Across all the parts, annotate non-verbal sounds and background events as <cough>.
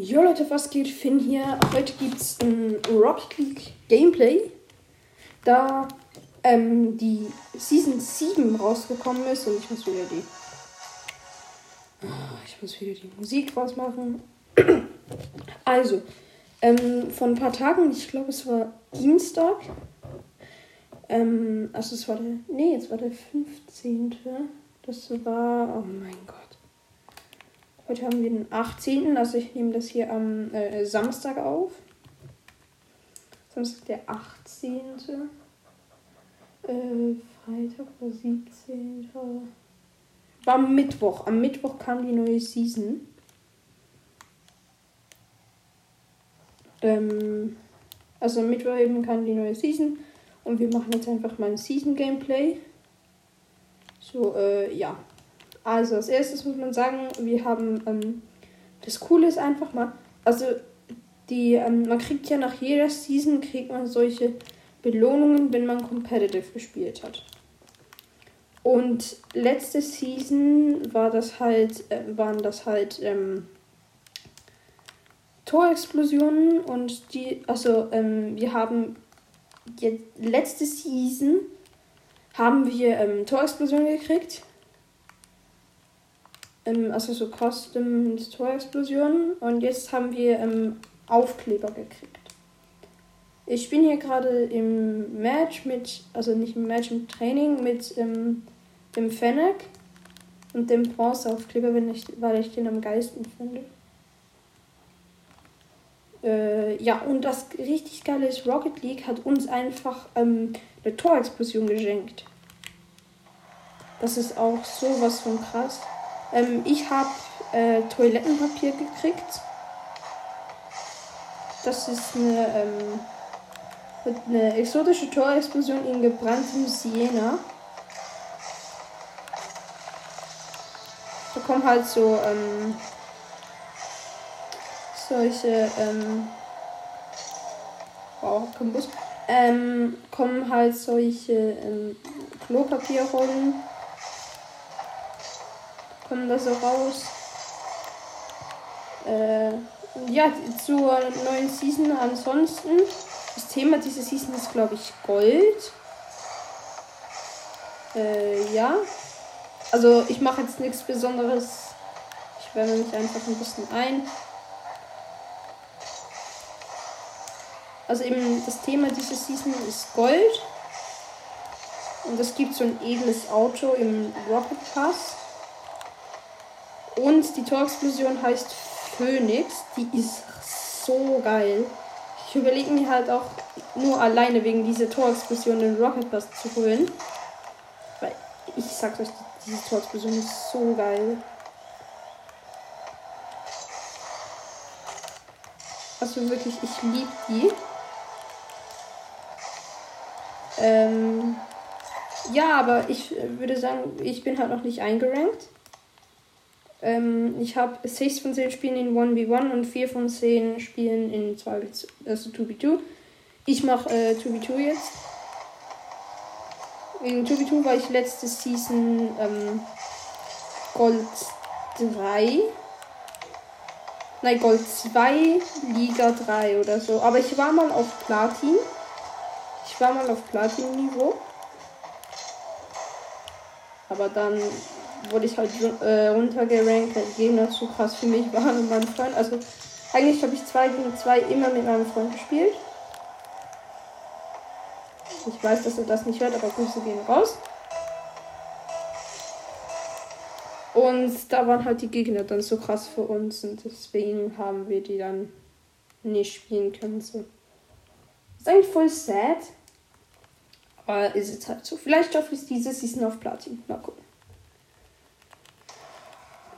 Jo Leute, was geht? Finn hier. Heute gibt es ein Rocket League Gameplay. Da ähm, die Season 7 rausgekommen ist und ich muss wieder die. Ah, Ich muss wieder die Musik rausmachen. <clears throat> Also, ähm, vor ein paar Tagen, ich glaube es war Dienstag. Ähm, also es war der. Nee, jetzt war der 15. Das war. Oh mein Gott. Heute haben wir den 18. Also ich nehme das hier am äh, Samstag auf. Samstag der 18. Äh, Freitag oder 17. War am Mittwoch. Am Mittwoch kam die neue Season. Ähm, also am Mittwoch eben kam die neue Season. Und wir machen jetzt einfach mal ein Season-Gameplay. So, äh, ja. Also als erstes muss man sagen, wir haben, ähm, das Coole ist einfach mal, also die, ähm, man kriegt ja nach jeder Season, kriegt man solche Belohnungen, wenn man Competitive gespielt hat. Und letzte Season war das halt, äh, waren das halt, ähm, Torexplosionen und die, also ähm, wir haben jetzt, letzte Season haben wir ähm, Torexplosionen gekriegt ähm, also so Custom Torexplosionen. Und jetzt haben wir ähm, Aufkleber gekriegt. Ich bin hier gerade im Match mit, also nicht im Match, im Training mit ähm, dem Fennec und dem Bronzeaufkleber, wenn ich, weil ich den am geilsten finde. Äh, ja, und das richtig geile ist, Rocket League hat uns einfach ähm, eine Torexplosion geschenkt. Das ist auch sowas von krass. Ähm, ich habe äh, Toilettenpapier gekriegt. Das ist eine, ähm, eine exotische Torexplosion in gebranntem Siena. Da kommen halt so ähm, solche ähm, wow, Kombus, ähm, kommen halt solche ähm, Klopapierrollen kommen da so raus. Äh, ja, zur neuen Season ansonsten. Das Thema dieser Season ist, glaube ich, Gold. Äh, ja. Also ich mache jetzt nichts Besonderes. Ich wärme mich einfach ein bisschen ein. Also eben das Thema dieser Season ist Gold. Und es gibt so ein edles Auto im Rocket Pass. Und die Torexplosion heißt Phoenix. Die ist so geil. Ich überlege mir halt auch nur alleine wegen dieser Torexplosion den Rocket Pass zu holen. Weil ich sag euch, diese Torexplosion ist so geil. Also wirklich, ich liebe die. Ähm, ja, aber ich würde sagen, ich bin halt noch nicht eingerankt. Ähm, ich habe 6 von 10 Spielen in 1v1 und 4 von 10 Spielen in 2 also 2v2. Ich mache äh, 2v2 jetzt. In 2v2 war ich letzte Season ähm, Gold 3. Nein, Gold 2, Liga 3 oder so. Aber ich war mal auf Platin. Ich war mal auf Platin-Niveau. Aber dann wurde ich halt äh, runtergerankt, weil die Gegner zu krass für mich waren und mein Freund. Also eigentlich habe ich zwei gegen zwei immer mit meinem Freund gespielt. Ich weiß, dass er das nicht hört, aber Grüße gehen raus. Und da waren halt die Gegner dann so krass für uns und deswegen haben wir die dann nicht spielen können. So. Ist eigentlich voll sad. Aber ist jetzt halt so. Vielleicht schaffe ich es diese Season auf Platin. Mal gucken.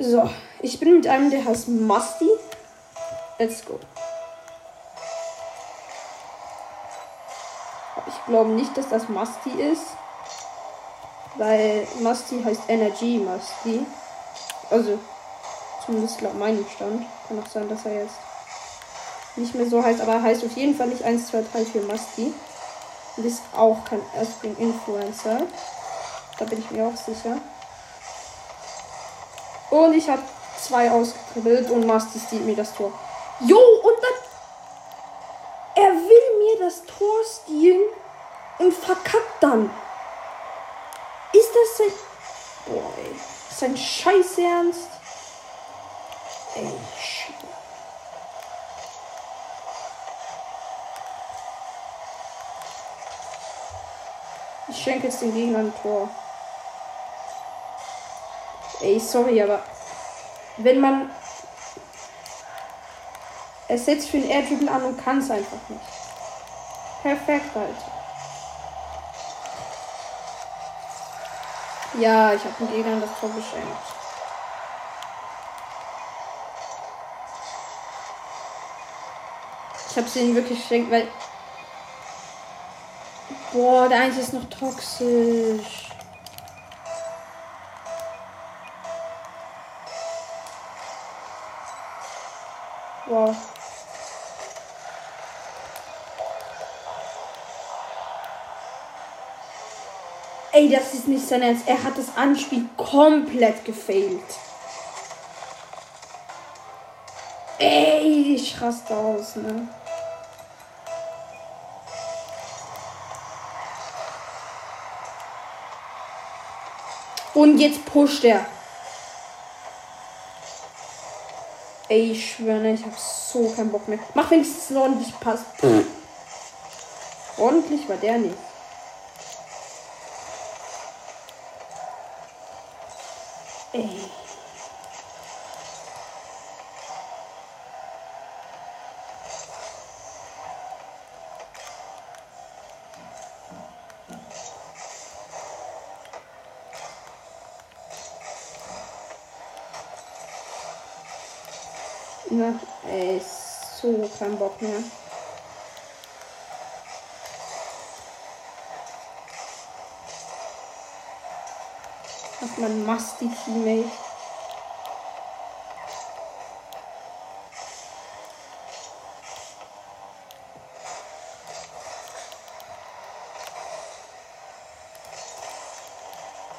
So, ich bin mit einem, der heißt Musty. Let's go. Ich glaube nicht, dass das Musty ist. Weil Musty heißt Energy Musty. Also, zumindest laut meinem Stand. Kann auch sein, dass er jetzt nicht mehr so heißt, aber er heißt auf jeden Fall nicht 1, 2, 3, 4 Musty. Und ist auch kein Earthspring Influencer. Da bin ich mir auch sicher. Und ich habe zwei ausgetribbelt und Musty stiehlt mir das Tor. Jo, und dann. Er will mir das Tor stehlen und verkackt dann. Ist das sein. Boah, ey. Ist sein Scheiß Ernst? Ey, shit. Ich schenke jetzt den Gegner ein Tor. Ey, sorry, aber wenn man es setzt für ein Air Dribble an und kann es einfach nicht. Perfekt, Alter. Ja, ich habe den Gegnern das Tor geschenkt. Ich habe es ihnen wirklich geschenkt, weil. Boah, der eine ist noch toxisch. Das ist nicht sein Ernst. Er hat das Anspiel komplett gefailt. Ey, ich raste aus, ne? Und jetzt pusht er. Ey, ich schwöre, ne, ich hab so keinen Bock mehr. Mach wenigstens einen ordentlich Pass. Ordentlich war der nicht. Ey. Na, ey, so kein Bock mehr. Ach, man Masti Teammate.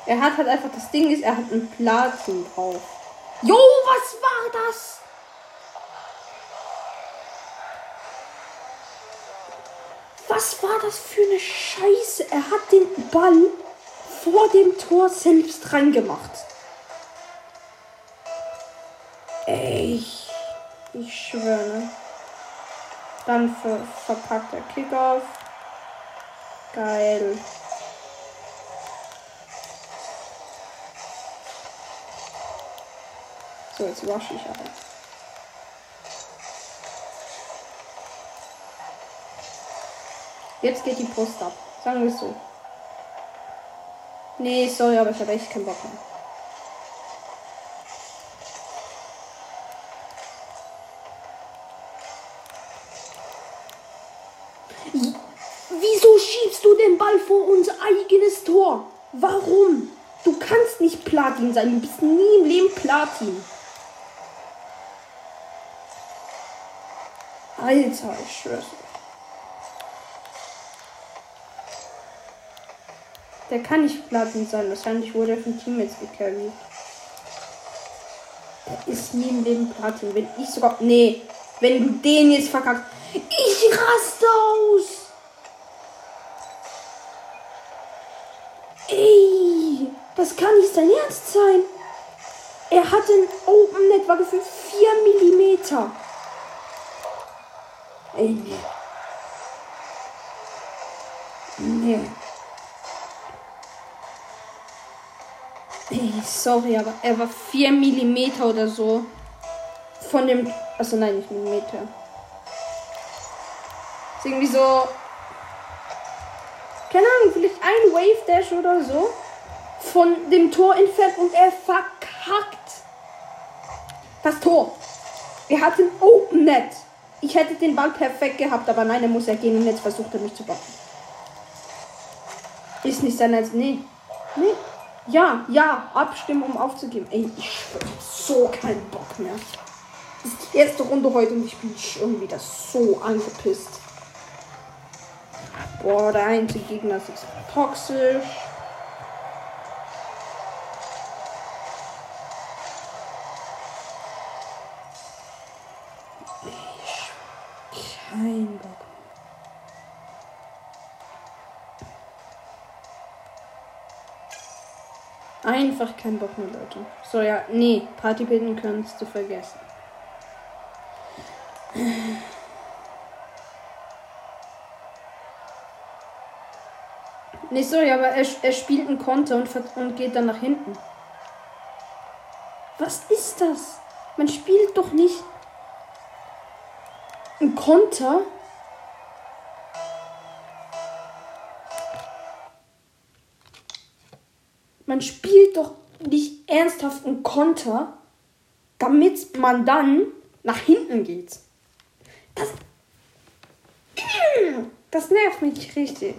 Er hat halt einfach das Ding ist, er hat einen Platin drauf. Jo, was war das? Was war das für eine Scheiße? Er hat den Ball vor dem Tor selbst reingemacht. Ey, ich, schwöre. Dann ver verpackt der Kickoff. Geil. So, jetzt wasche ich aber. Jetzt geht die Post ab. Sagen wir es so. Nee, sorry, aber ich habe echt keinen Bock mehr. Wieso schiebst du den Ball vor unser eigenes Tor? Warum? Du kannst nicht Platin sein. Du bist nie im Leben Platin. Alter, ich schwör's. Der kann nicht Platin sein. Wahrscheinlich wurde er von Teammates gecarried. Der ist nie im Leben Platin. Wenn ich sogar. Nee. Wenn du den jetzt verkackst. Ich raste aus. Ey. Das kann nicht sein Ernst sein. Er hatte ein Open Net, war gefühlt 4 mm. Ey. Nee. Ey, sorry, aber er war 4 mm oder so. Von dem. Achso, nein, nicht Millimeter. Ist irgendwie so. Keine Ahnung, vielleicht ein Wave Dash oder so. Von dem Tor entfernt und er verkackt. Das Tor. Er hat ein Open Net. Ich hätte den Ball perfekt gehabt, aber nein, er muss ja gehen und jetzt versucht er mich zu blocken. Ist nicht sein als. Nee. Nee. Ja, ja, abstimmen, um aufzugeben. Ey, ich hab so keinen Bock mehr. Das ist die erste Runde heute und ich bin schon wieder so angepisst. Boah, der einzige Gegner ist toxisch. Einfach kein Bock mehr, Leute. So, ja, nee, Party bilden kannst du vergessen. Nee, sorry, aber er, er spielt einen Konter und, und geht dann nach hinten. Was ist das? Man spielt doch nicht einen Konter. Spielt doch nicht ernsthaft einen Konter, damit man dann nach hinten geht. Das, das nervt mich richtig.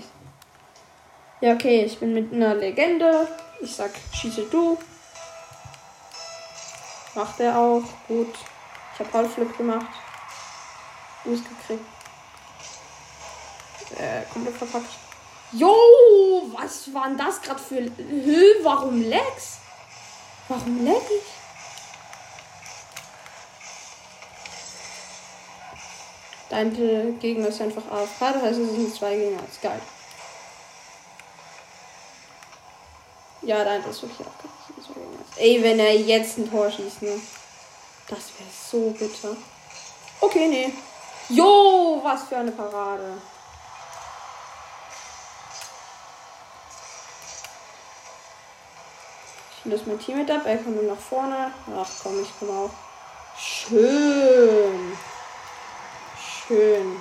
Ja, okay, ich bin mit einer Legende. Ich sag, schieße du. Macht er auch. Gut. Ich habe Halbflip gemacht. Fuß gekriegt. Äh, komplett verpackt. Jo, was war denn das gerade für. Hö, warum Lex? Warum lag ich? Dein Gegner ist einfach AFK, das heißt, es sind zwei Gegner. Das ist geil. Ja, dein ist wirklich abgerissen. Ey, wenn er jetzt ein Tor schießt, ne? Das wäre so bitter. Okay, nee. Jo, was für eine Parade. Löse mein Team mit ab. Er kommt nur nach vorne. Ach komm, ich komme auch. Schön. Schön.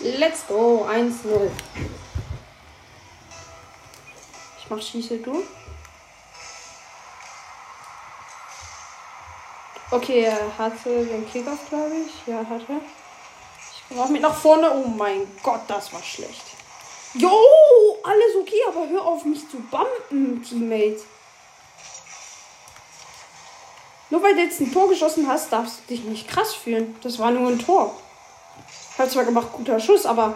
Let's go. 1-0. Ich mach Schieße, du. Okay, er hatte den Kickoff, glaube ich. Ja, hatte. Ich auch mit nach vorne. Oh mein Gott, das war schlecht. Jo, alles okay, aber hör auf mich zu bumpen, Teammate. Nur weil du jetzt ein Tor geschossen hast, darfst du dich nicht krass fühlen. Das war nur ein Tor. Hat zwar gemacht, guter Schuss, aber.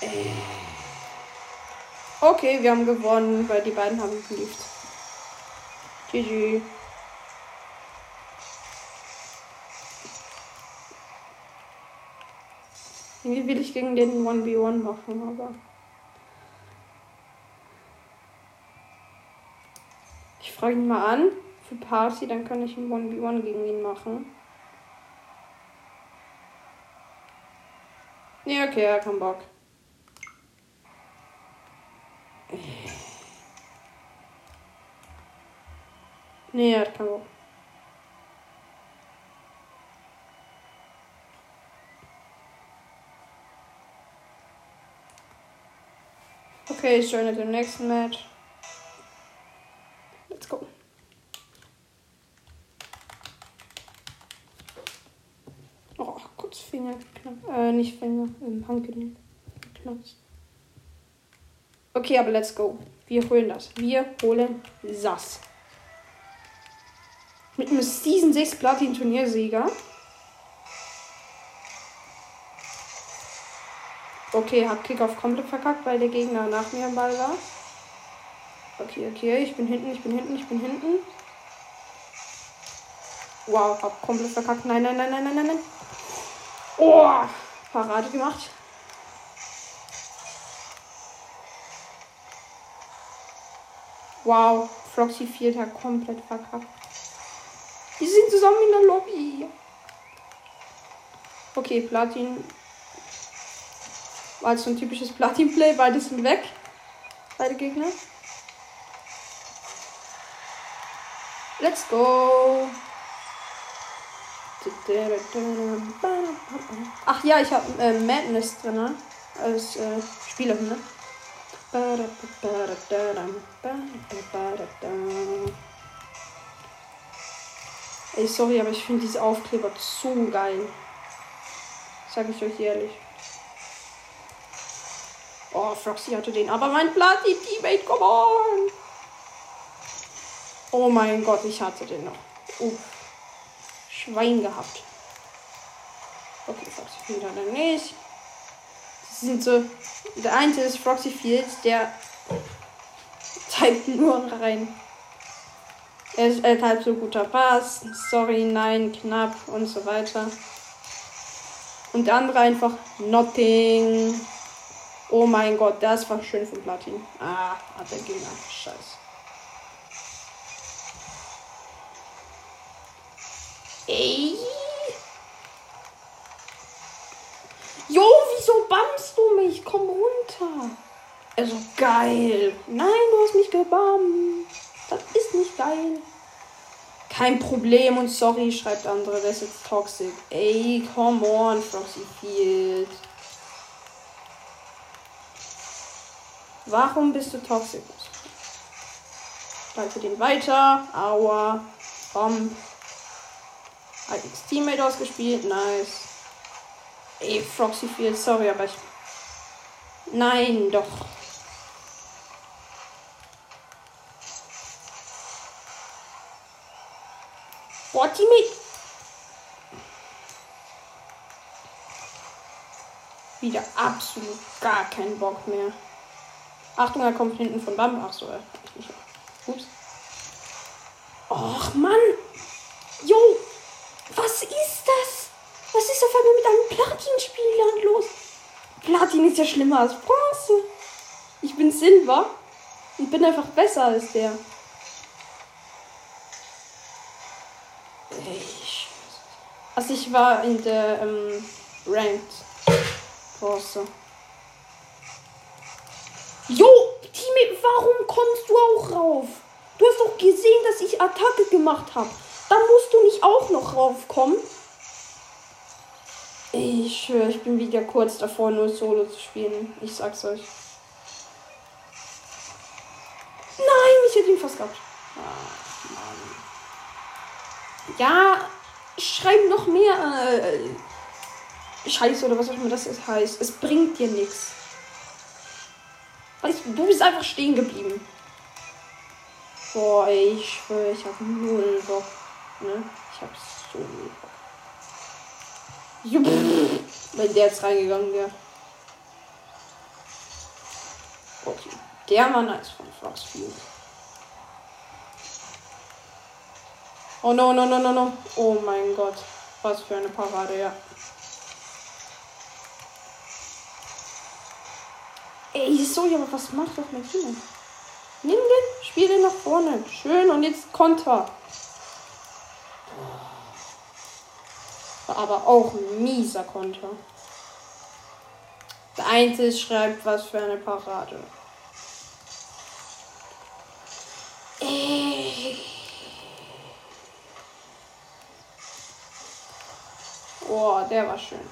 Äh. Okay, wir haben gewonnen, weil die beiden haben geliebt. GG. Irgendwie will ich gegen den 1v1 machen, aber. Ich frage ihn mal an für Party, dann kann ich ein 1v1 gegen ihn machen. Nee, okay, er hat keinen Bock. Nee, er hat keinen Bock. Okay, ich joine den nächsten Match. Let's go. Oh, kurz Finger geknackt. Äh, nicht Finger, im Handgelenk geknackt. Okay, aber let's go. Wir holen das. Wir holen Sass. Mit einem Season 6 Platin Okay, hab Kickoff komplett verkackt, weil der Gegner nach mir am Ball war. Okay, okay, ich bin hinten, ich bin hinten, ich bin hinten. Wow, hab komplett verkackt. Nein, nein, nein, nein, nein, nein. Oh, Parade gemacht. Wow, Froxy 4 hat komplett verkackt. Die sind zusammen in der Lobby. Okay, Platin. War jetzt so ein typisches Platin-Play. Beide sind weg. Beide Gegner. Let's go. Ach ja, ich habe äh, Madness drin, ne? Als äh, Spieler, ne? Ey, sorry, aber ich finde diese Aufkleber so geil. Sag ich euch ehrlich. Oh, Froxy hatte den. Aber mein Platin-Teammate, come on! Oh mein Gott, ich hatte den noch. Uff. Schwein gehabt. Okay, Froxy Field hat er nicht. Das sind so. Der eine ist Froxy Field, der schreibt nur rein. Er ist äh, halb so guter Pass. Sorry, nein, knapp und so weiter. Und der andere einfach Nothing. Oh mein Gott, das war schön von Platin. Ah, hat der Gegner. Scheiße. Ey. Jo, wieso bammst du mich? Komm runter. Also geil. Nein, du hast mich gebammt. Das ist nicht geil. Kein Problem und sorry, schreibt andere, das ist jetzt toxic. Ey, come on, Frosty Field. Warum bist du toxic? Halte den weiter. Aua. Bomb. Hat X Teammate ausgespielt. Nice. Ey, Froxy Field, sorry, aber ich. Nein, doch. Boah, Teammate. Wieder absolut gar keinen Bock mehr. Achtung, er kommt hinten von Bam. Ach so, er ich. Ups. Och, Mann. Jo, was ist das? Was ist auf einmal mit einem Platin-Spielern los? Platin ist ja schlimmer als Bronze. Ich bin Silber und bin einfach besser als der. Ich, also ich war in der ähm, Ranked Bronze. Jo, Team, warum kommst du auch rauf? Du hast doch gesehen, dass ich Attacke gemacht habe. Dann musst du nicht auch noch raufkommen. Ich schwöre, ich bin wieder kurz davor, nur Solo zu spielen. Ich sag's euch. Nein, ich hätte ihn fast gehabt. Mann. Ja, schreib noch mehr. Äh, Scheiße oder was auch immer das heißt. Es bringt dir nichts. Weißt du, bist einfach stehen geblieben. Boah, ey, ich schwöre, ich hab null Bock. Ne? Ich hab so null Bock. Jupp. Wenn der jetzt reingegangen wäre. Okay. Der war nice von Foxfield. Oh no, no, no, no, no. Oh mein Gott. Was für eine Parade, ja. Ey, sorry, aber was macht doch mein Team? Nimm den, spiel den nach vorne. Schön, und jetzt Konter. War aber auch ein mieser Konter. Der Einzel schreibt, was für eine Parade. Ey. Boah, der war schön.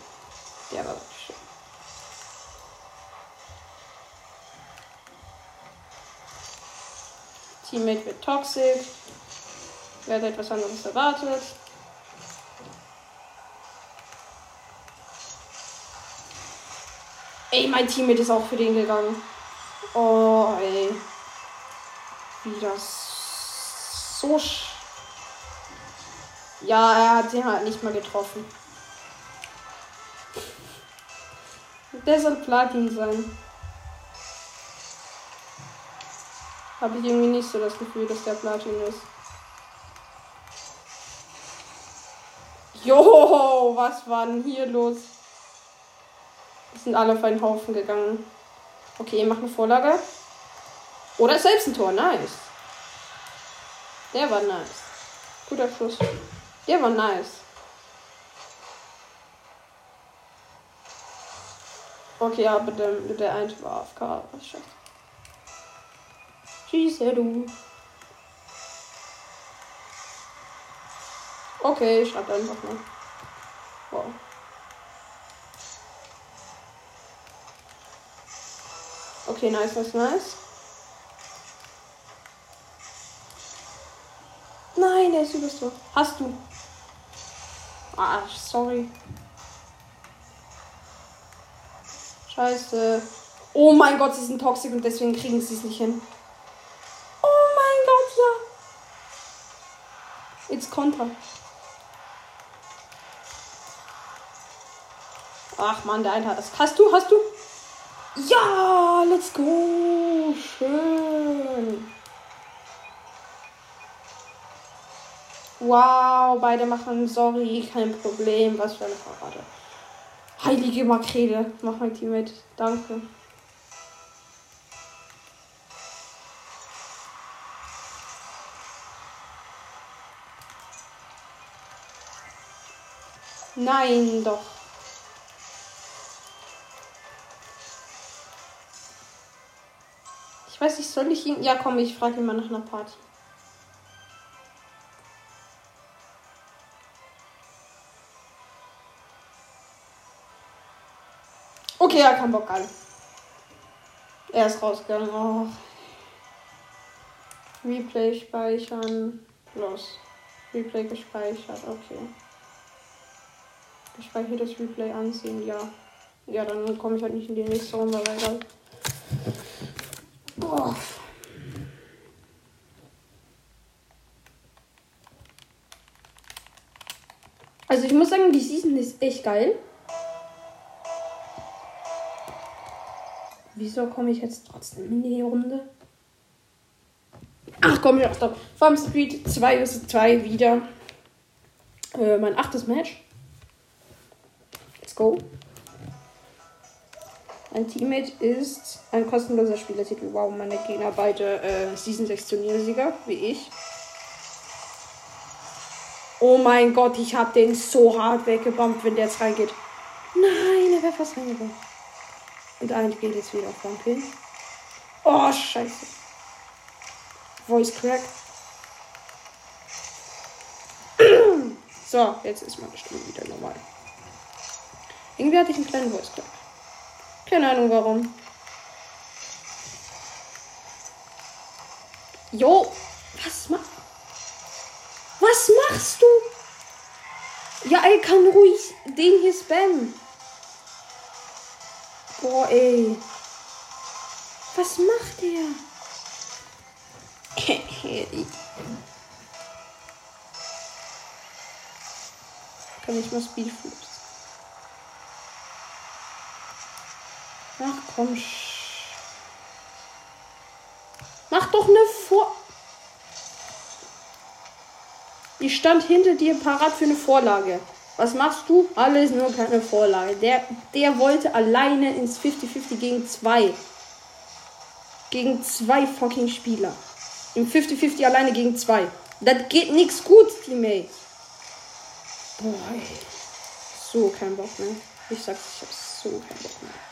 Der war schön. Teammate wird toxic. Wer hat etwas anderes erwartet? Ey, mein Teammate ist auch für den gegangen. Oh, ey. Wie das so. Sch ja, er hat den halt nicht mal getroffen. Der soll Platin sein. Habe ich irgendwie nicht so das Gefühl, dass der Platin ist. Jo, was war denn hier los? Die sind alle auf einen Haufen gegangen. Okay, mach eine Vorlage. Oder selbst ein Tor. Nice. Der war nice. Guter Schuss. Der war nice. Okay, aber der, der eine war AFK. Was scheiße. Schieße du. Okay, ich schreibe einfach mal. Wow. Okay, nice, nice, nice. Nein, der ist übers Tor. Hast du? Ah, sorry. Scheiße. Oh mein Gott, sie sind toxisch und deswegen kriegen sie es nicht hin. Jetzt Konter. Ach man, der eine hat das. Hast du, hast du? Ja, let's go. Schön. Wow, beide machen, sorry, kein Problem. Was für eine Parade. Heilige Makrele, mach mein Team mit. Danke. Nein, doch. Ich weiß nicht, soll ich ihn. Ja, komm, ich frage ihn mal nach einer Party. Okay, er kann Bock an. Er ist rausgegangen. Oh. Replay speichern. Los. Replay gespeichert. Okay. Gespeichert das Replay ansehen. Ja. Ja, dann komme ich halt nicht in die nächste Runde, weil egal. Oh. Also ich muss sagen, die Season ist echt geil. Wieso komme ich jetzt trotzdem in die Runde? Ach komm, ja, stopp. Farm Street 2 vs 2 wieder. Äh, mein achtes Match. Let's go. Mein Teammate ist ein kostenloser Spielertitel. Wow, meine Gegner beide äh, Season 6 Turniersieger, wie ich. Oh mein Gott, ich habe den so hart weggebombt, wenn der jetzt reingeht. Nein, er wäre fast reingegangen. Und eigentlich geht jetzt wieder auf Bump Oh, scheiße. Voice Crack. <clears throat> so, jetzt ist meine Stimme wieder normal. Irgendwie hatte ich einen kleinen Voice Crack. Keine Ahnung warum. Jo, was mach? Was machst du? Ja, er kann ruhig den hier spammen. Boah, ey. Was macht der? <laughs> Kann ich mal Speedflips. Ach komm. Mach doch eine Vor. Ich stand hinter dir parat für eine Vorlage. Was machst du? Alles nur keine Vorlage. Der, der wollte alleine ins 50-50 gegen zwei. Gegen zwei fucking Spieler. Im 50-50 alleine gegen zwei. Das geht nichts gut, Teammate. Boah, ey. So kein Bock mehr. Ich sag's, ich hab so keinen Bock mehr.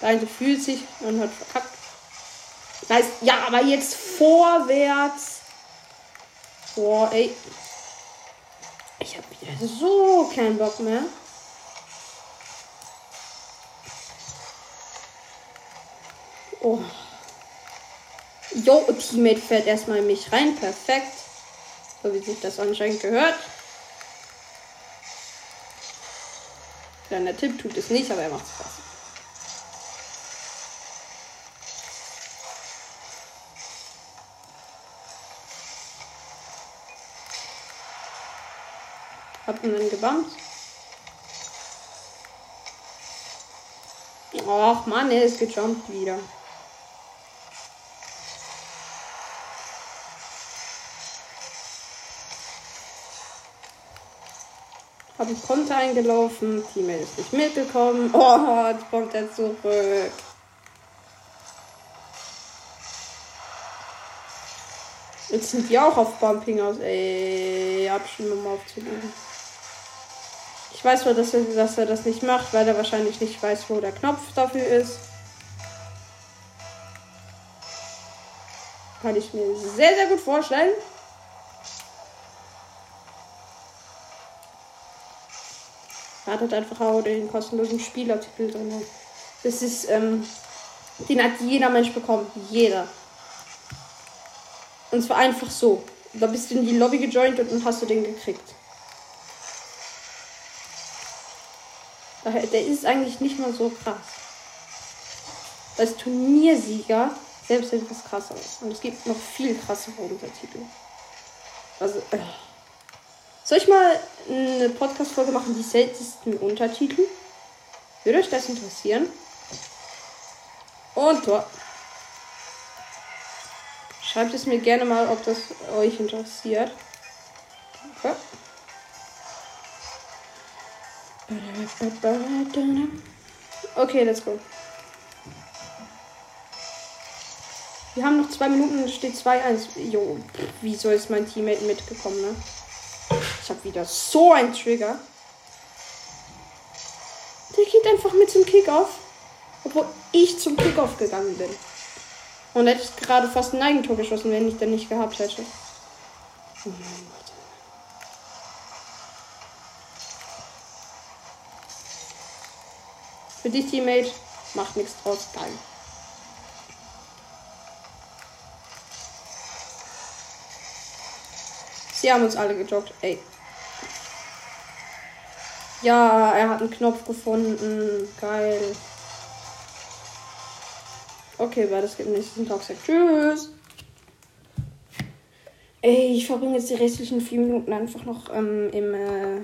Der eine fühlt sich und hat verkackt. Nice. Ja, aber jetzt vorwärts. Boah, ey. Ich habe wieder so keinen Bock mehr. Oh. Jo, Teammate fährt erstmal in mich rein. Perfekt. So wie sich das anscheinend gehört. Kleiner Tipp tut es nicht, aber er macht Spaß. Hab ihn dann gebammt. Och Mann, er ist gejumpt wieder. Hab einen Konter eingelaufen. Teammate ist nicht mitgekommen. Oh, jetzt kommt er zurück. Jetzt sind die auch auf Bumping aus. Ey, mal aufzulegen. Ich weiß zwar, dass er, dass er das nicht macht, weil er wahrscheinlich nicht weiß, wo der Knopf dafür ist. Kann ich mir sehr, sehr gut vorstellen. Hat einfach auch den kostenlosen Spielartikel drin. Das ist, ähm, den hat jeder Mensch bekommen. Jeder. Und zwar einfach so. Da bist du in die Lobby gejoint und dann hast du den gekriegt. Der ist eigentlich nicht mal so krass. Als Turniersieger selbst etwas krasser. Und es gibt noch viel krassere Untertitel. Also, äh. Soll ich mal eine Podcast-Folge machen, die seltensten Untertitel? Würde euch das interessieren? Und Tor. Schreibt es mir gerne mal, ob das euch interessiert. Okay. Okay, let's go. Wir haben noch zwei Minuten, steht 2-1. Jo, wieso ist mein Teammate mitgekommen, ne? Ich habe wieder so ein Trigger. Der geht einfach mit zum Kickoff. Obwohl ich zum Kickoff gegangen bin. Und hätte ich gerade fast ein Eigentor geschossen, wenn ich den nicht gehabt hätte. Oh mein Gott. Für dich, Teammate, macht nichts draus. Geil. Sie haben uns alle gejoggt. Ey. Ja, er hat einen Knopf gefunden. Geil. Okay, weil das gibt nächsten Toxic. Tschüss. Ey, ich verbringe jetzt die restlichen vier Minuten einfach noch ähm, im äh,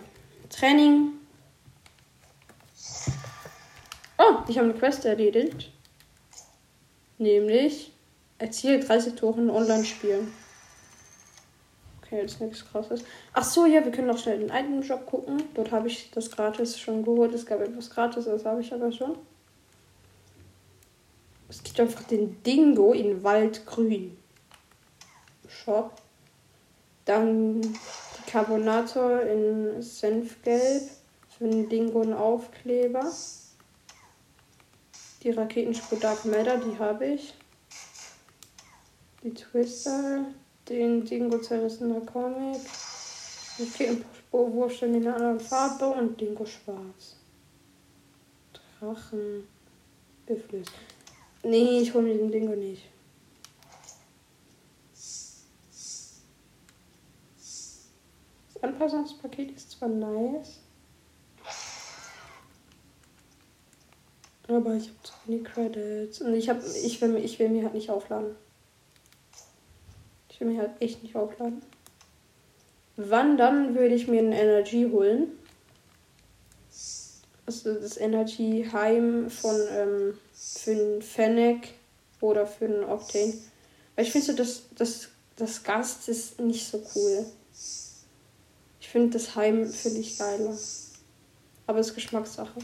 Training. Oh, ich habe eine Quest erledigt. Nämlich erziele 30 Tore in Online-Spielen. Okay, jetzt nichts krasses. Ach so, ja, wir können noch schnell den alten Job gucken. Dort habe ich das gratis schon geholt. Es gab etwas gratis, das habe ich aber schon. Es gibt einfach den Dingo in Waldgrün. Shop. Dann die Carbonator in Senfgelb. Für den Dingo ein Aufkleber. Die Raketenspur Dark Matter, die habe ich. Die Twister, den Dingo zerrissener Comic, Raketenspurwurst in einer anderen Farbe und Dingo schwarz. Drachen. Geflüst. Nee, ich hole mir den Dingo nicht. Das Anpassungspaket ist zwar nice. Aber ich habe zu wenig Credits. Und ich, hab, ich, will, ich will mir halt nicht aufladen. Ich will mir halt echt nicht aufladen. Wann dann würde ich mir ein Energy holen? Also das Energy Heim von ähm, für einen Fennec oder für einen Octane. Weil ich finde so, das, das, das Gast ist nicht so cool. Ich finde das Heim finde ich geiler. Aber es ist Geschmackssache.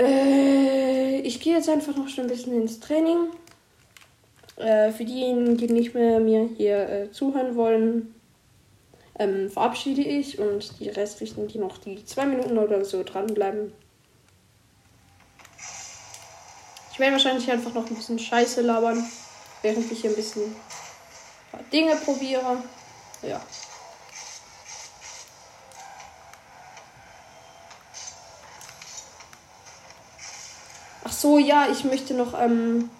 Äh, ich gehe jetzt einfach noch schon ein bisschen ins Training. Äh, für diejenigen, die nicht mehr mir hier äh, zuhören wollen, ähm, verabschiede ich und die restlichen, die noch die zwei Minuten oder so dranbleiben. Ich werde wahrscheinlich einfach noch ein bisschen Scheiße labern, während ich hier ein bisschen Dinge probiere. Ja. Ach so, ja, ich möchte noch, ähm,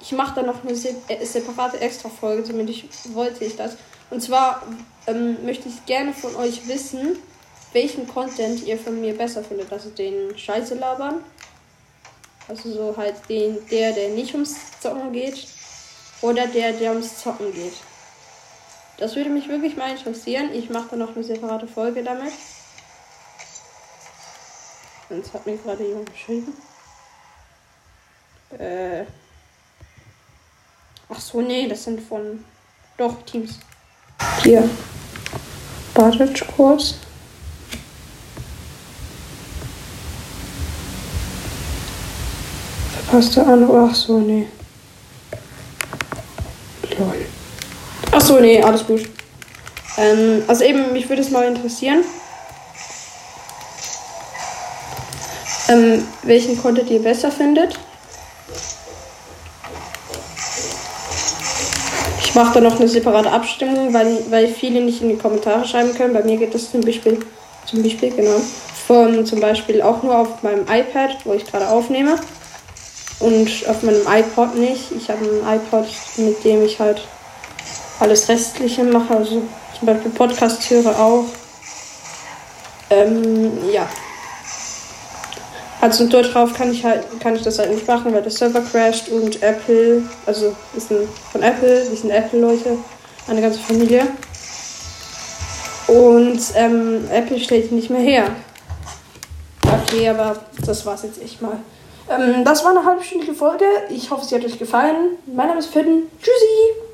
ich mache da noch eine äh, separate Extra-Folge, zumindest wollte ich das. Und zwar ähm, möchte ich gerne von euch wissen, welchen Content ihr von mir besser findet. Also den Scheiße labern. Also so halt den, der, der nicht ums Zocken geht. Oder der, der ums Zocken geht. Das würde mich wirklich mal interessieren. Ich mache da noch eine separate Folge damit. Sonst hat mir gerade jemand geschrieben. Äh. Ach so, nee, das sind von. Doch, Teams. Hier. Wartet kurz. Verpasste an. Ach so, nee. Lol. Ach so, nee, alles gut. Ähm, also eben, mich würde es mal interessieren. Ähm, welchen Content ihr besser findet. Mache da noch eine separate Abstimmung, weil, weil viele nicht in die Kommentare schreiben können. Bei mir geht das zum Beispiel, zum Beispiel, genau, von zum Beispiel auch nur auf meinem iPad, wo ich gerade aufnehme. Und auf meinem iPod nicht. Ich habe ein iPod, mit dem ich halt alles Restliche mache. Also zum Beispiel Podcast höre auch. Ähm, ja. Also dort drauf kann ich halt, kann ich das halt nicht machen, weil der Server crasht und Apple, also ist ein, von Apple, wir sind Apple-Leute, eine ganze Familie. Und ähm, Apple stellt ihn nicht mehr her. Okay, aber das war's jetzt echt mal. Ähm, das war eine halbstündige Folge. Ich hoffe, sie hat euch gefallen. Mein Name ist Finn. Tschüssi!